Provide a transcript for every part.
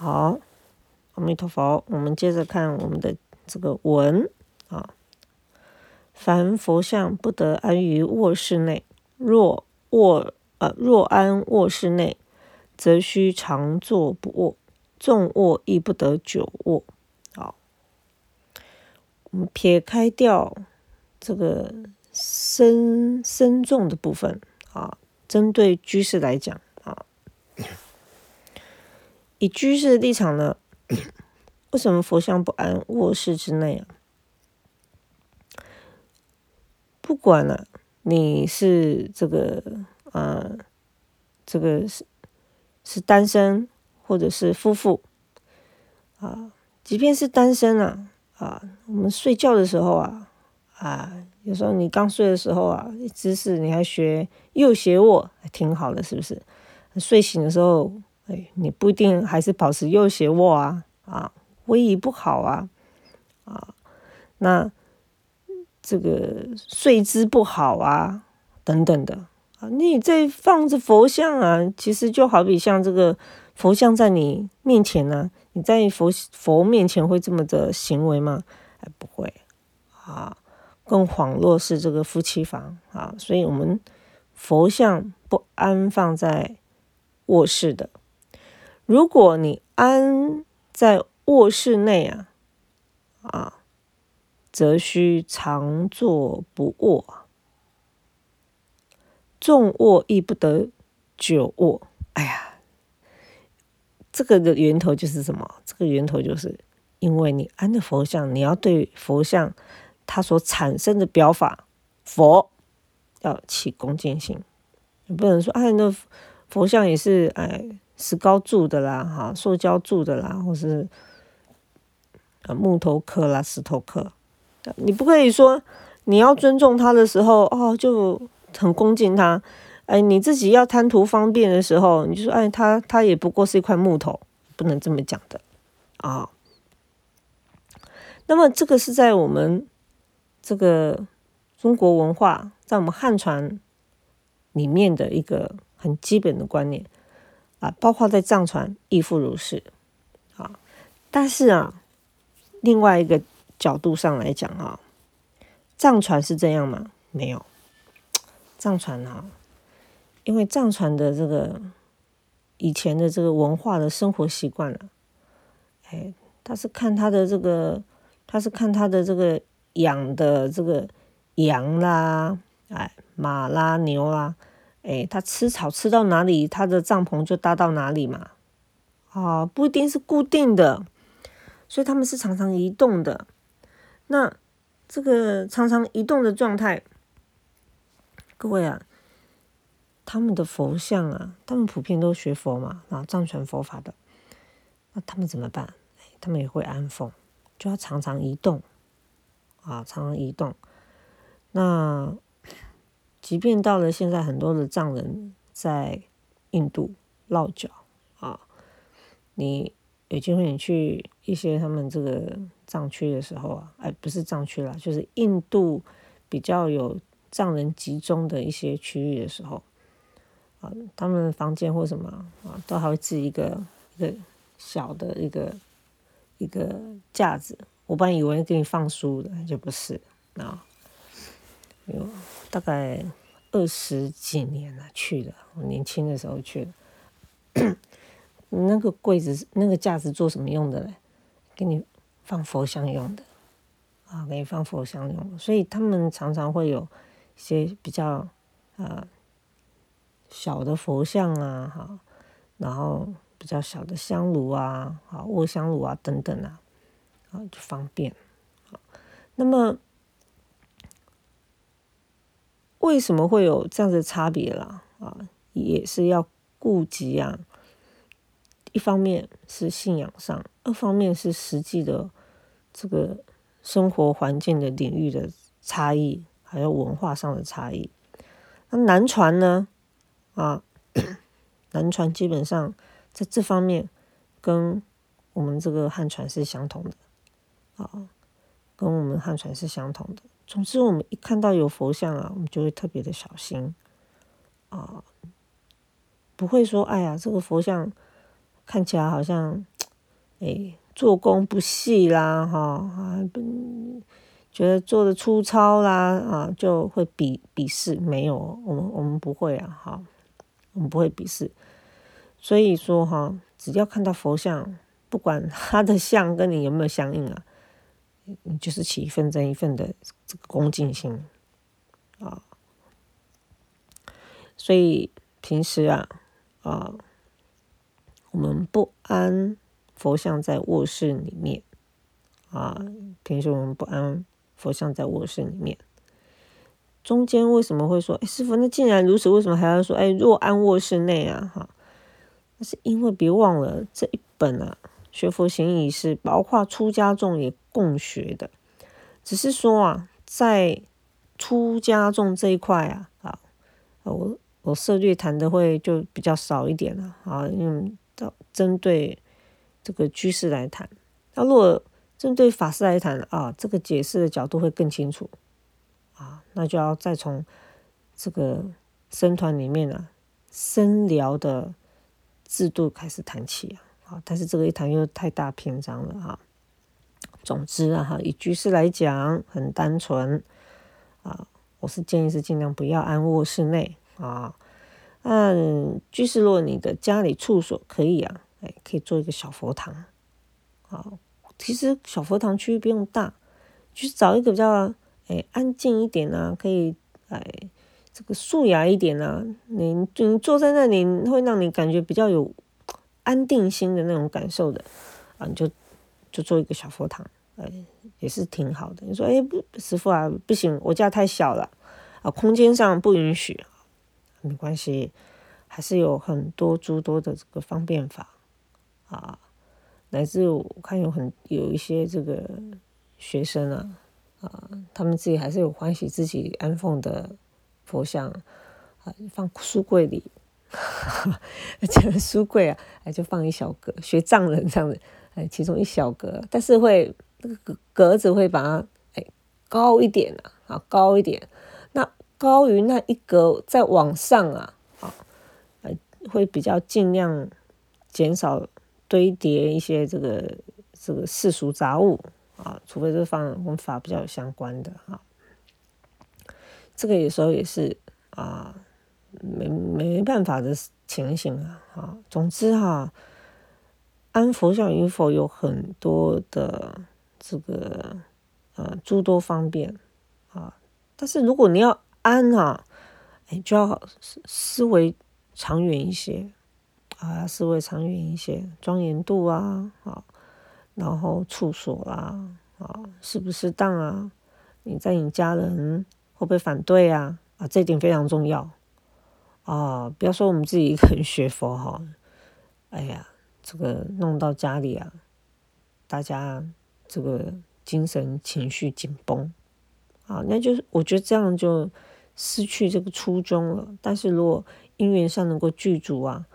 好，阿弥陀佛。我们接着看我们的这个文啊。凡佛像不得安于卧室内，若卧呃若安卧室内，则须常坐不卧，重卧亦不得久卧。好，我们撇开掉这个身身重的部分啊，针对居士来讲啊。以居士的立场呢，为什么佛像不安卧室之内啊？不管了，你是这个呃，这个是是单身或者是夫妇啊，即便是单身啊啊，我们睡觉的时候啊啊，有时候你刚睡的时候啊，姿势你还学右斜卧，挺好的，是不是？睡醒的时候。哎，你不一定还是保持右斜卧啊，啊，位移不好啊，啊，那这个睡姿不好啊，等等的啊，你在放着佛像啊，其实就好比像这个佛像在你面前呢，你在佛佛面前会这么的行为吗？哎，不会啊，更恍若是这个夫妻房啊，所以我们佛像不安放在卧室的。如果你安在卧室内啊，啊，则需常坐不卧，重卧亦不得久卧。哎呀，这个的源头就是什么？这个源头就是因为你安的佛像，你要对佛像它所产生的表法佛要起恭敬心，你不能说哎，那佛像也是哎。石膏铸的啦，哈，塑胶铸的啦，或是啊木头刻啦，石头刻，你不可以说你要尊重他的时候哦，就很恭敬他，哎，你自己要贪图方便的时候，你就说哎，他他也不过是一块木头，不能这么讲的啊。那么这个是在我们这个中国文化，在我们汉传里面的一个很基本的观念。啊，包括在藏传亦复如是，啊，但是啊，另外一个角度上来讲啊，藏传是这样吗？没有，藏传啊，因为藏传的这个以前的这个文化的生活习惯了，哎，他是看他的这个，他是看他的这个养的这个羊啦，哎，马啦，牛啦。哎，他吃草吃到哪里，他的帐篷就搭到哪里嘛。啊，不一定是固定的，所以他们是常常移动的。那这个常常移动的状态，各位啊，他们的佛像啊，他们普遍都学佛嘛，啊，藏传佛法的，那他们怎么办？他们也会安奉，就要常常移动，啊，常常移动。那。即便到了现在，很多的藏人在印度落脚啊，你有机会你去一些他们这个藏区的时候啊，哎，不是藏区啦，就是印度比较有藏人集中的一些区域的时候啊，他们房间或什么啊，都还会置一个一个小的一个一个架子。我本来以为给你放书的，就不是啊。有大概二十几年了，去的。我年轻的时候去的。那个柜子、那个架子做什么用的嘞？给你放佛像用的啊，给你放佛像用的。所以他们常常会有一些比较呃小的佛像啊，哈，然后比较小的香炉啊，好卧香炉啊等等啊，啊就方便。好，那么。为什么会有这样的差别啦？啊，也是要顾及啊。一方面是信仰上，二方面是实际的这个生活环境的领域的差异，还有文化上的差异。那南传呢？啊，南传基本上在这方面跟我们这个汉传是相同的，啊，跟我们汉传是相同的。总之，我们一看到有佛像啊，我们就会特别的小心啊，不会说哎呀，这个佛像看起来好像哎，做工不细啦，哈啊，觉得做的粗糙啦，啊，就会鄙鄙视。没有，我们我们不会啊，哈，我们不会鄙视。所以说哈，只要看到佛像，不管他的像跟你有没有相应啊，就是起一份真一份的这个恭敬心啊。所以平时啊，啊，我们不安佛像在卧室里面啊，平时我们不安佛像在卧室里面。中间为什么会说，哎，师傅，那既然如此，为什么还要说，哎，若安卧室内啊，哈？那是因为别忘了这一本啊，《学佛行仪》是包括出家众也共学的。只是说啊，在出家众这一块啊，啊，我我涉略谈的会就比较少一点了啊，因为到针对这个居士来谈。那如果针对法师来谈啊，这个解释的角度会更清楚啊，那就要再从这个僧团里面啊，深聊的。制度开始谈起啊，啊，但是这个一谈又太大篇章了哈。总之啊，哈，以居士来讲，很单纯啊，我是建议是尽量不要安卧室内啊。嗯，居士，如果你的家里处所可以啊，哎，可以做一个小佛堂啊。其实小佛堂区域不用大，就是找一个比较哎安静一点啊，可以哎。这个素雅一点啊，你你坐在那里会让你感觉比较有安定心的那种感受的啊，你就就做一个小佛堂，哎，也是挺好的。你说，哎，不，师傅啊，不行，我家太小了啊，空间上不允许，没关系，还是有很多诸多的这个方便法啊，乃至我看有很有一些这个学生啊啊，他们自己还是有欢喜自己安奉的。佛像啊，放书柜里，这个书柜啊，哎，就放一小格，学藏人这样子，哎，其中一小格，但是会那个格子会把它哎高一点啊，啊高一点，那高于那一格再往上啊，啊，会比较尽量减少堆叠一些这个这个世俗杂物啊，除非是放跟法比较相关的哈。这个有时候也是啊，没没办法的情形啊，啊。总之哈，安佛像与否有很多的这个呃诸多方便啊，但是如果你要安啊，哎就要思思维长远一些啊，思维长远一些，庄严度啊，啊，然后处所啦，啊，适不适当啊？你在你家人。会不会反对啊？啊，这一点非常重要啊！不要说我们自己一个人学佛哈，哎呀，这个弄到家里啊，大家这个精神情绪紧绷啊，那就是我觉得这样就失去这个初衷了。但是如果因缘上能够具足啊，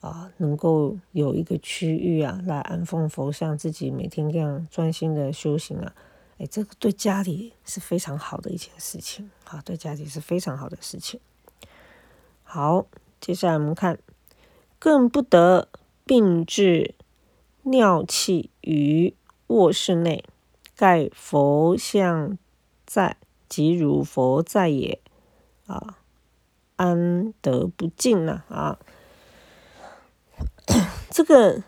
啊，能够有一个区域啊来安奉佛像，自己每天这样专心的修行啊。哎，这个对家里是非常好的一件事情，啊，对家里是非常好的事情。好，接下来我们看，更不得并置尿器于卧室内，盖佛像在，即如佛在也，啊，安得不净呢？啊，这个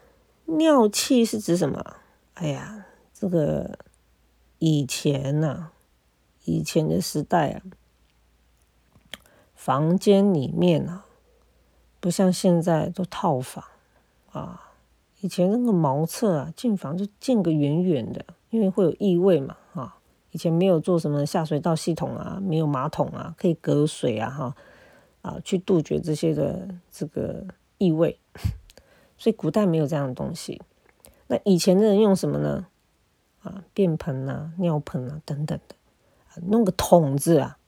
尿器是指什么？哎呀，这个。以前呐，以前的时代啊，房间里面啊，不像现在都套房啊。以前那个茅厕啊，进房就进个远远的，因为会有异味嘛，哈。以前没有做什么下水道系统啊，没有马桶啊，可以隔水啊，哈，啊，去杜绝这些的这个异味。所以古代没有这样的东西。那以前的人用什么呢？啊，便盆啊，尿盆啊，等等的，弄个桶子啊，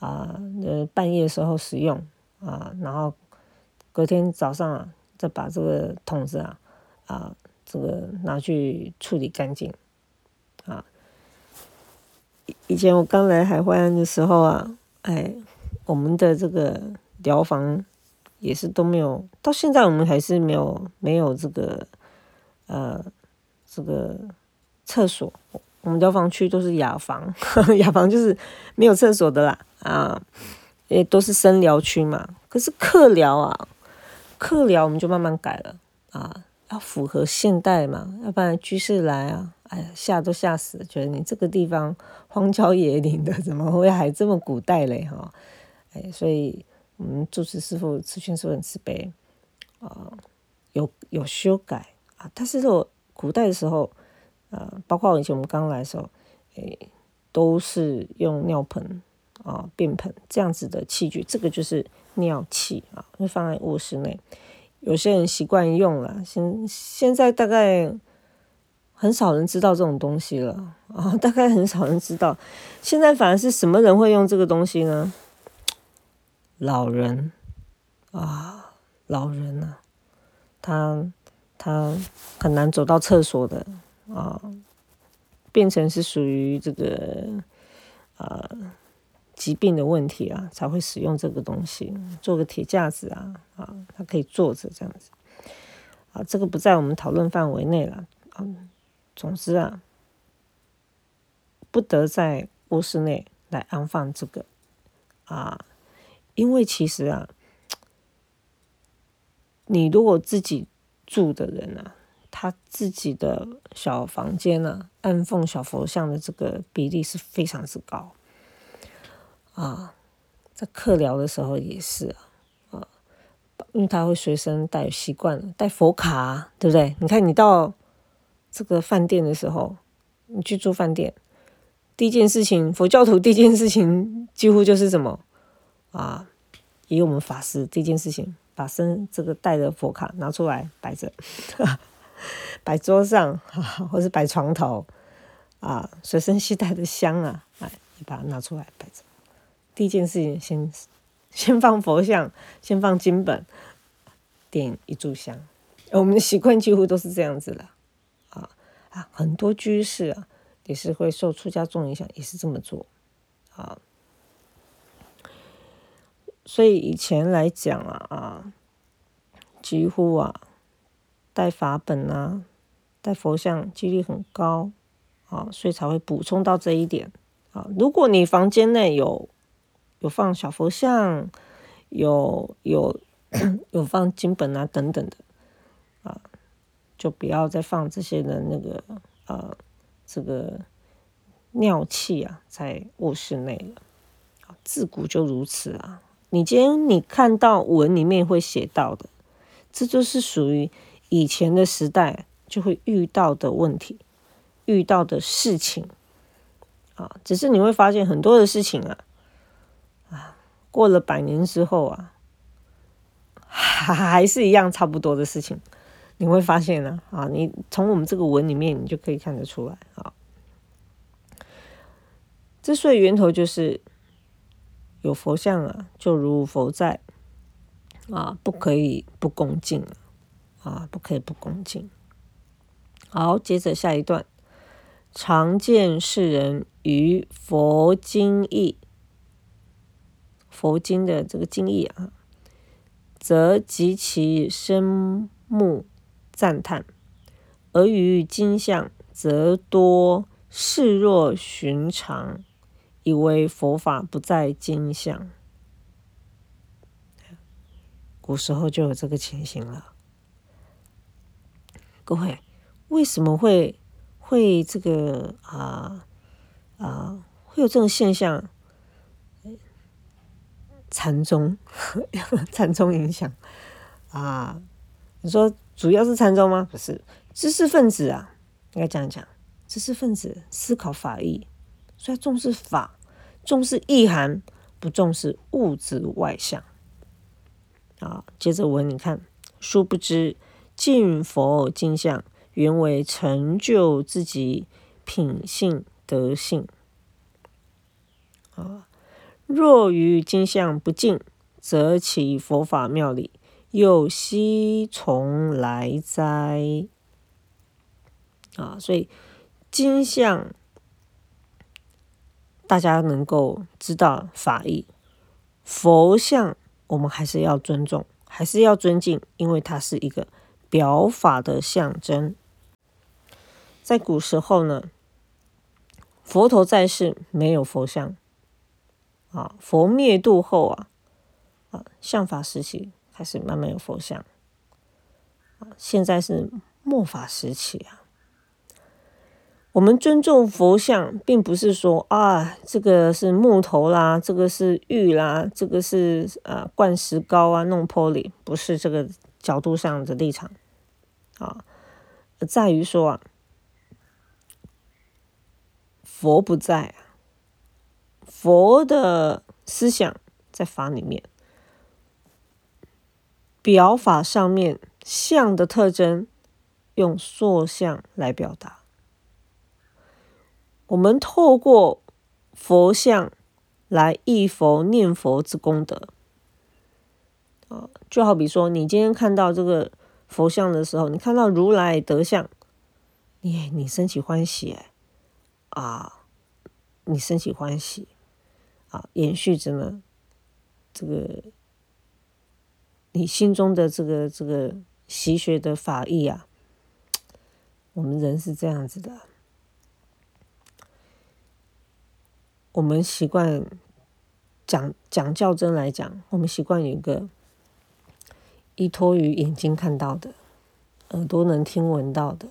啊，呃，半夜时候使用啊，然后隔天早上啊，再把这个桶子啊，啊，这个拿去处理干净啊。以前我刚来海湾的时候啊，哎，我们的这个疗房也是都没有，到现在我们还是没有没有这个呃这个厕所，我们疗房区都是雅房，雅房就是没有厕所的啦啊，也都是生疗区嘛。可是客疗啊，客疗我们就慢慢改了啊，要符合现代嘛，要不然居士来啊，哎呀吓都吓死了，觉得你这个地方荒郊野岭的，怎么会还这么古代嘞哈？哎，所以我们住持师傅慈劝师很慈悲啊，有有修改啊，但是说古代的时候。呃，包括以前我们刚来的时候，诶，都是用尿盆啊、便盆这样子的器具，这个就是尿器啊，会放在卧室内。有些人习惯用了，现现在大概很少人知道这种东西了啊，大概很少人知道。现在反而是什么人会用这个东西呢？老人啊，老人啊，他他很难走到厕所的。啊，变成是属于这个呃疾病的问题啊，才会使用这个东西，做个铁架子啊，啊，它可以坐着这样子，啊，这个不在我们讨论范围内了，嗯，总之啊，不得在卧室内来安放这个，啊，因为其实啊，你如果自己住的人啊。他自己的小房间呢，安放小佛像的这个比例是非常之高啊，在客聊的时候也是啊，啊，因为他会随身带习惯了带佛卡，对不对？你看你到这个饭店的时候，你去住饭店，第一件事情，佛教徒 第一件事情几乎就是什么啊？以我们法师第一件事情，把身这个带的佛卡拿出来摆着。摆桌上，或是摆床头，啊，随身携带的香啊，哎，你把它拿出来摆着。第一件事情，先先放佛像，先放经本，点一炷香。我们的习惯几乎都是这样子的，啊啊，很多居士啊，也是会受出家众影响，也是这么做，啊。所以以前来讲啊啊，几乎啊。带法本啊，带佛像几率很高啊，所以才会补充到这一点啊。如果你房间内有有放小佛像，有有 有放经本啊等等的啊，就不要再放这些的那个呃这个尿器啊在卧室内了。自古就如此啊。你今天你看到文里面会写到的，这就是属于。以前的时代就会遇到的问题，遇到的事情啊，只是你会发现很多的事情，啊，过了百年之后啊，还是一样差不多的事情，你会发现呢啊，你从我们这个文里面，你就可以看得出来啊。之所以源头就是有佛像啊，就如佛在啊，不可以不恭敬。啊，不可以不恭敬。好，接着下一段，常见世人于佛经义，佛经的这个经义啊，则极其深目赞叹；而于经相，则多视若寻常，以为佛法不在经相。古时候就有这个情形了。各位，为什么会会这个啊啊会有这种现象？禅宗，禅宗影响啊？你说主要是禅宗吗？不是，知识分子啊，应该这样讲，知识分子思考法义，所以重视法，重视意涵，不重视物质外相。啊，接着问，你看，殊不知。敬佛敬相，原为成就自己品性德性。啊，若于金相不敬，则其佛法妙理又悉从来哉？啊，所以金相大家能够知道法义，佛像我们还是要尊重，还是要尊敬，因为它是一个。表法的象征，在古时候呢，佛陀在世没有佛像，啊，佛灭度后啊，啊，相法时期开始慢慢有佛像，啊，现在是末法时期啊。我们尊重佛像，并不是说啊，这个是木头啦，这个是玉啦，这个是呃灌石膏啊，弄玻璃，不是这个角度上的立场啊，在于说啊，佛不在啊，佛的思想在法里面，表法上面相的特征，用塑像来表达。我们透过佛像来忆佛念佛之功德。啊，就好比说，你今天看到这个佛像的时候，你看到如来德相，你你升起欢喜啊，你升起欢喜。啊，延续着呢，这个你心中的这个这个习学的法义啊，我们人是这样子的。我们习惯讲讲较真来讲，我们习惯有一个依托于眼睛看到的、耳朵能听闻到的、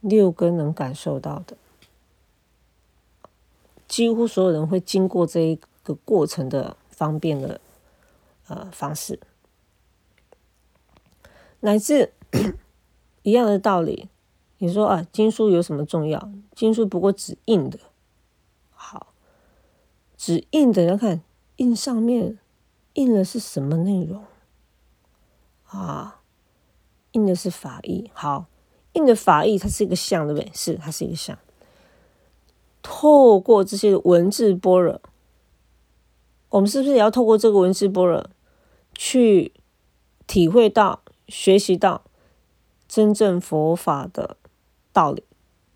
六根能感受到的，几乎所有人会经过这一个过程的方便的呃方式，乃至 一样的道理。你说啊，经书有什么重要？经书不过只印的。好纸印的要看印上面印的是什么内容啊？印的是法义，好，印的法义它是一个像，对不对？是，它是一个像。透过这些文字般若，我们是不是也要透过这个文字般若去体会到、学习到真正佛法的道理？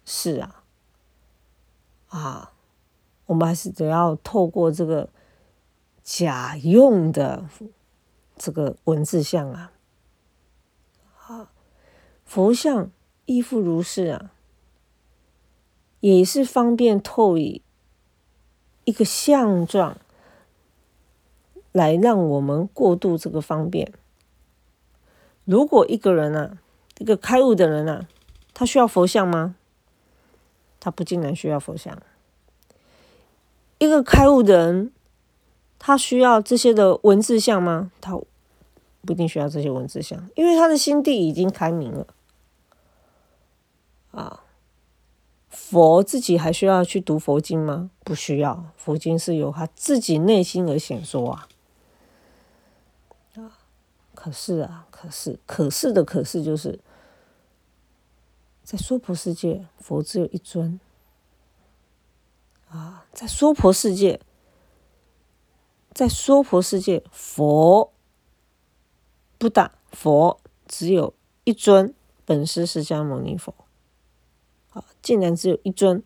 是啊，啊。我们还是得要透过这个假用的这个文字像啊，啊，佛像亦复如是啊，也是方便透以一个相状来让我们过渡这个方便。如果一个人啊，一个开悟的人啊，他需要佛像吗？他不竟然需要佛像。一个开悟的人，他需要这些的文字像吗？他不一定需要这些文字像，因为他的心地已经开明了。啊，佛自己还需要去读佛经吗？不需要，佛经是由他自己内心而显说啊。啊，可是啊，可是，可是的可是，就是在娑婆世界，佛只有一尊。啊，在娑婆世界，在娑婆世界，佛不大，佛只有一尊，本师释迦牟尼佛。竟然只有一尊，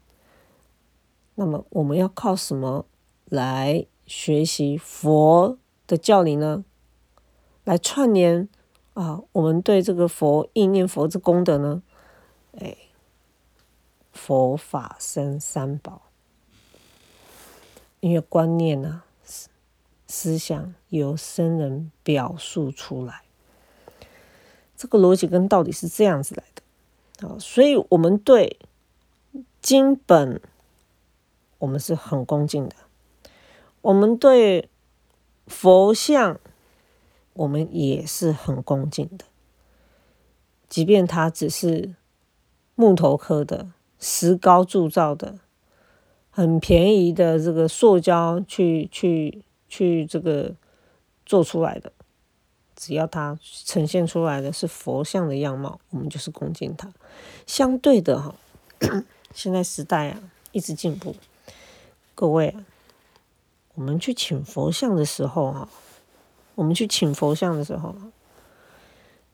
那么我们要靠什么来学习佛的教理呢？来串联啊，我们对这个佛意念佛之功德呢？哎，佛法僧三宝。因为观念呢，思思想由僧人表述出来，这个逻辑跟道理是这样子来的啊，所以我们对经本我们是很恭敬的，我们对佛像我们也是很恭敬的，即便它只是木头刻的、石膏铸造的。很便宜的这个塑胶去去去这个做出来的，只要它呈现出来的是佛像的样貌，我们就是恭敬它。相对的哈，现在时代啊一直进步，各位，我们去请佛像的时候啊，我们去请佛像的时候，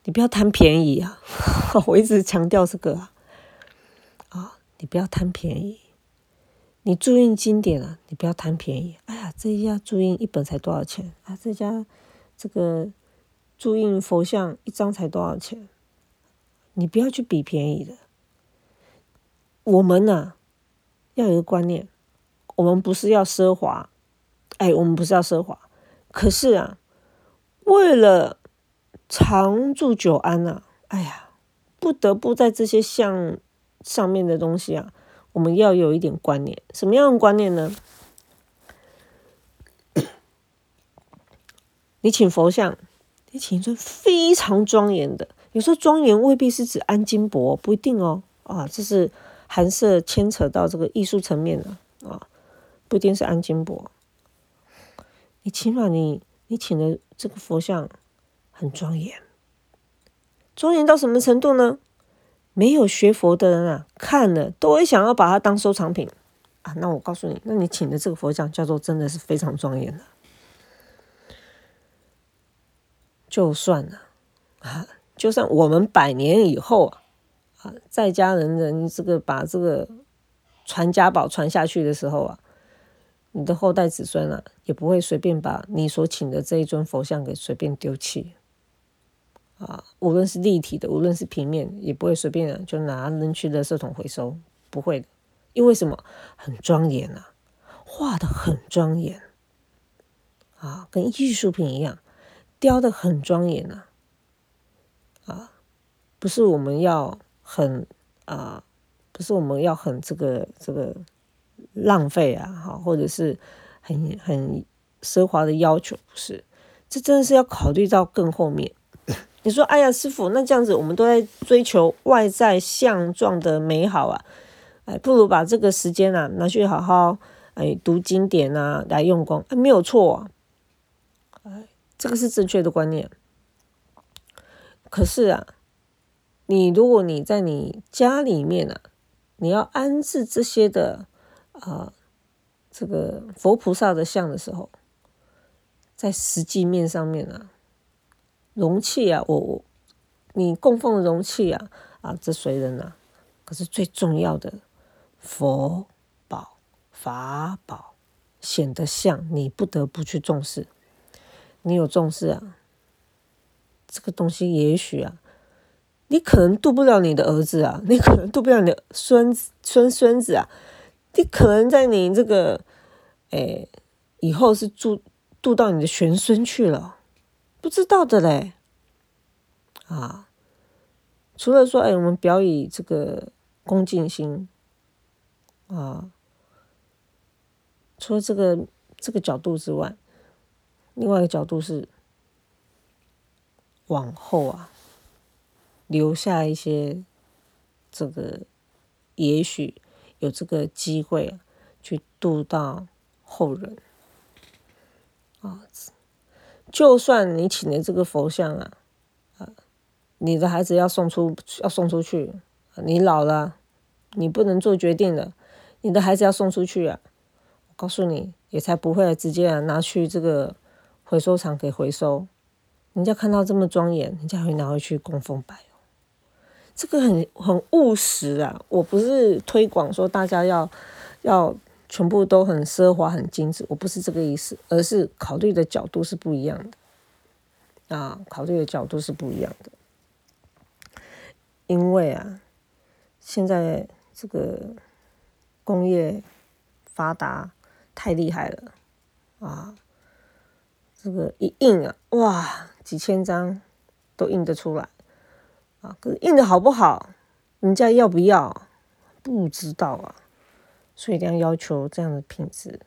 你不要贪便宜啊！我一直强调这个啊，啊，你不要贪便宜。你注印经典啊，你不要贪便宜。哎呀，这一家注印一本才多少钱啊？这家这个注印佛像一张才多少钱？你不要去比便宜的我们呢要有个观念，我们不是要奢华，哎，我们不是要奢华，可是啊，为了长住久安呐，哎呀，不得不在这些像上面的东西啊，我们要有一点观念，什么样的观念呢？你请佛像，你请一尊非常庄严的。有时候庄严未必是指安金箔，不一定哦。啊，这是还是牵扯到这个艺术层面的啊，不一定是安金箔。你起码你你请的这个佛像很庄严，庄严到什么程度呢？没有学佛的人啊，看了都会想要把它当收藏品啊。那我告诉你，那你请的这个佛像叫做真的是非常庄严的。就算了啊，就算我们百年以后啊，啊，在家人人这个把这个传家宝传下去的时候啊，你的后代子孙啊，也不会随便把你所请的这一尊佛像给随便丢弃啊。无论是立体的，无论是平面，也不会随便就拿扔去垃圾桶回收，不会的。因为什么？很庄严啊，画的很庄严啊，跟艺术品一样。雕的很庄严呐，啊，不是我们要很啊，不是我们要很这个这个浪费啊，哈，或者是很很奢华的要求，不是，这真的是要考虑到更后面。你说，哎呀，师傅，那这样子我们都在追求外在相状的美好啊，哎，不如把这个时间啊拿去好好哎读经典啊，来用功，没有错，哎。这个是正确的观念，可是啊，你如果你在你家里面啊，你要安置这些的啊，这个佛菩萨的像的时候，在实际面上面啊，容器啊，我我你供奉的容器啊啊，这随人啊，可是最重要的佛宝法宝显得像，你不得不去重视。你有重视啊？这个东西也许啊，你可能渡不了你的儿子啊，你可能渡不了你的孙子、孙孙子啊，你可能在你这个，哎，以后是渡渡到你的玄孙去了，不知道的嘞。啊，除了说，哎，我们表以这个恭敬心啊，除了这个这个角度之外。另外一个角度是，往后啊，留下一些这个，也许有这个机会，去度到后人啊。就算你请的这个佛像啊，啊，你的孩子要送出要送出去，你老了，你不能做决定了，你的孩子要送出去啊，我告诉你，也才不会直接啊拿去这个。回收厂给回收，人家看到这么庄严，人家会拿回去供奉拜。这个很很务实啊！我不是推广说大家要要全部都很奢华、很精致，我不是这个意思，而是考虑的角度是不一样的啊，考虑的角度是不一样的。因为啊，现在这个工业发达太厉害了啊。这个一印啊，哇，几千张都印得出来啊！印的好不好，人家要不要不知道啊，所以一定要要求这样的品质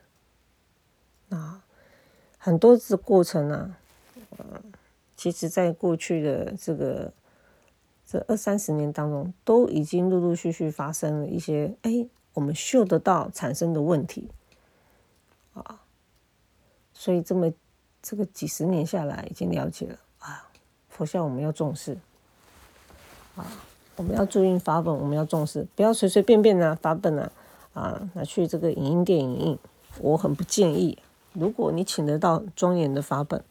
啊。很多的过程呢，呃，其实在过去的这个这二三十年当中，都已经陆陆续续发生了一些哎，我们嗅得到产生的问题啊，所以这么。这个几十年下来，已经了解了啊，佛像我们要重视啊，我们要注意法本，我们要重视，不要随随便便的法本啊啊拿去这个影印店影印，我很不建议。如果你请得到庄严的法本，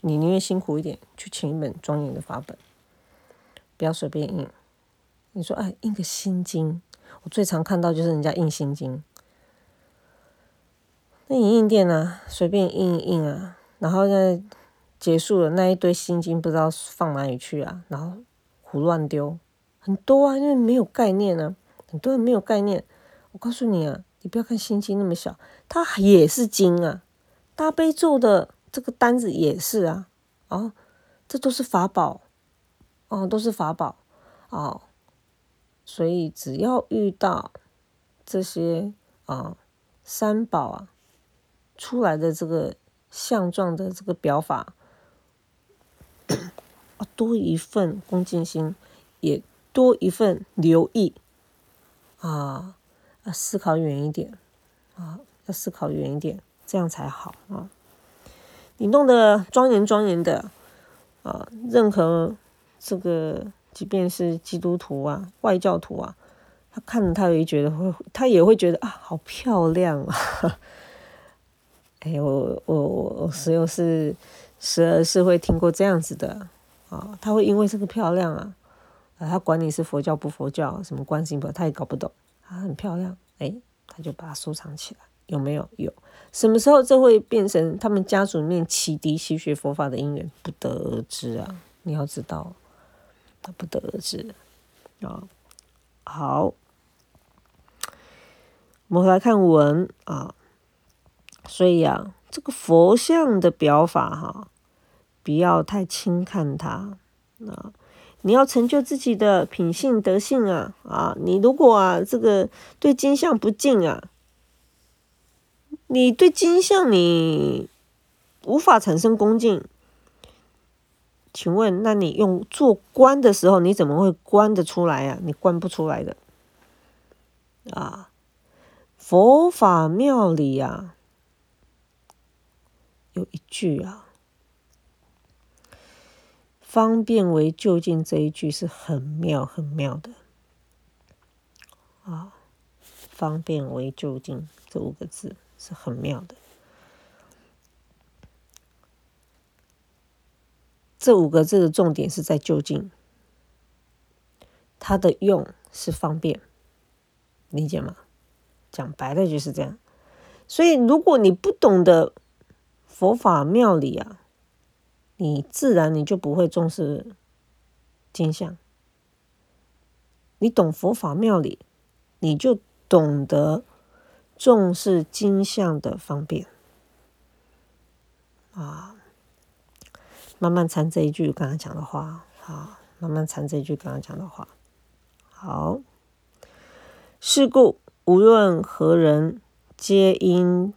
你宁愿辛苦一点去请一本庄严的法本，不要随便印。你说哎，印个心经，我最常看到就是人家印心经。那影印店呢，随便印一印啊，然后呢，结束了，那一堆心经不知道放哪里去啊，然后胡乱丢，很多啊，因为没有概念啊，很多人没有概念。我告诉你啊，你不要看心经那么小，它也是经啊。大悲咒的这个单子也是啊，哦，这都是法宝，哦，都是法宝，哦，所以只要遇到这些啊三宝啊出来的这个相状的这个表法，啊，多一份恭敬心，也多一份留意，啊，啊思考远一点，啊，要思考远一点。这样才好啊！你弄得庄严庄严的啊，任何这个，即便是基督徒啊、外教徒啊，他看着他也觉得会，他也会觉得啊，好漂亮啊！哎，我我我我时有是时而是会听过这样子的啊，他会因为这个漂亮啊，啊，他管你是佛教不佛教，什么观音不，他也搞不懂，他很漂亮，哎，他就把它收藏起来。有没有有？什么时候这会变成他们家族里面启迪吸学佛法的因缘？不得而知啊！你要知道，他不得而知啊。好，我们来看文啊。所以啊，这个佛像的表法哈，不要太轻看它啊。你要成就自己的品性德性啊啊！你如果啊这个对金像不敬啊。你对金像你无法产生恭敬，请问，那你用做官的时候，你怎么会观得出来呀？你观不出来的啊！佛法庙里呀，有一句啊，“方便为就近”这一句是很妙很妙的啊，“方便为就近”这五个字。是很妙的，这五个字的重点是在就近，它的用是方便，理解吗？讲白了就是这样。所以，如果你不懂得佛法妙理啊，你自然你就不会重视金相。你懂佛法妙理，你就懂得。重视金相的方便啊，慢慢参这一句刚刚讲的话啊，慢慢参这一句刚刚讲的话。好，是故无论何人，皆应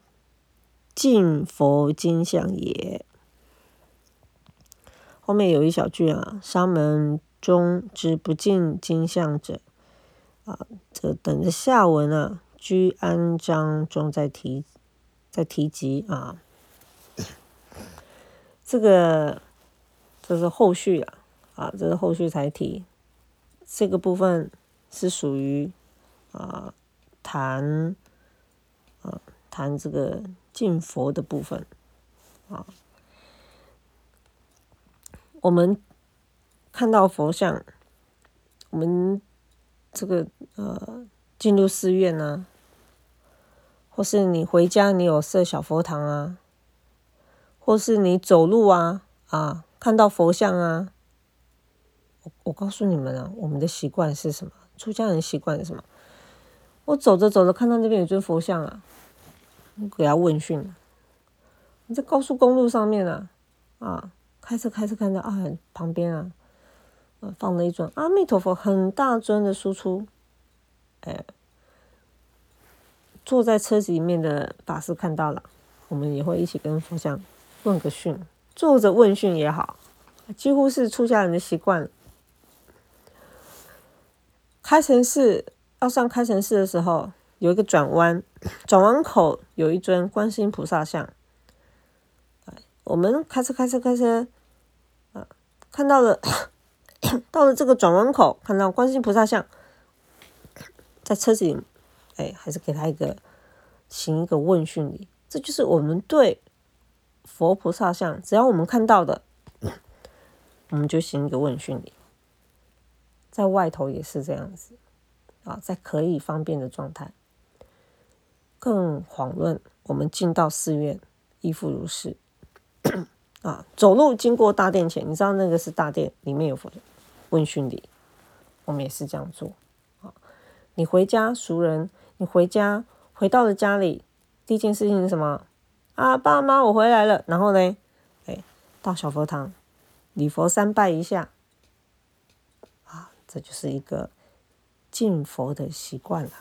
敬佛金像也。后面有一小句啊，山门中之不敬金像者。啊，这等着下文啊。居安章中再提，再提及啊，这个这是后续啊，啊，这是后续才提，这个部分是属于啊谈啊谈这个敬佛的部分。啊，我们看到佛像，我们这个呃进入寺院呢。或是你回家，你有设小佛堂啊，或是你走路啊啊，看到佛像啊，我我告诉你们啊，我们的习惯是什么？出家人习惯是什么？我走着走着看到那边有尊佛像啊，我给他问讯。你在高速公路上面啊啊，开车开车看到啊，旁边啊，放了一尊阿弥陀佛，很大尊的输出，哎。坐在车子里面的法师看到了，我们也会一起跟佛像问个讯，坐着问讯也好，几乎是出家人的习惯。开城寺要上开城寺的时候，有一个转弯，转弯口有一尊观世音菩萨像。我们开车开车开车，啊，看到了，到了这个转弯口，看到观世音菩萨像，在车子里。哎，还是给他一个行一个问讯礼，这就是我们对佛菩萨像，只要我们看到的，我们就行一个问讯礼。在外头也是这样子啊，在可以方便的状态，更遑论我们进到寺院，亦复如是 啊。走路经过大殿前，你知道那个是大殿，里面有佛问讯礼，我们也是这样做啊。你回家，熟人，你回家，回到了家里，第一件事情是什么？啊，爸妈，我回来了。然后呢，哎，到小佛堂，礼佛三拜一下，啊，这就是一个敬佛的习惯了。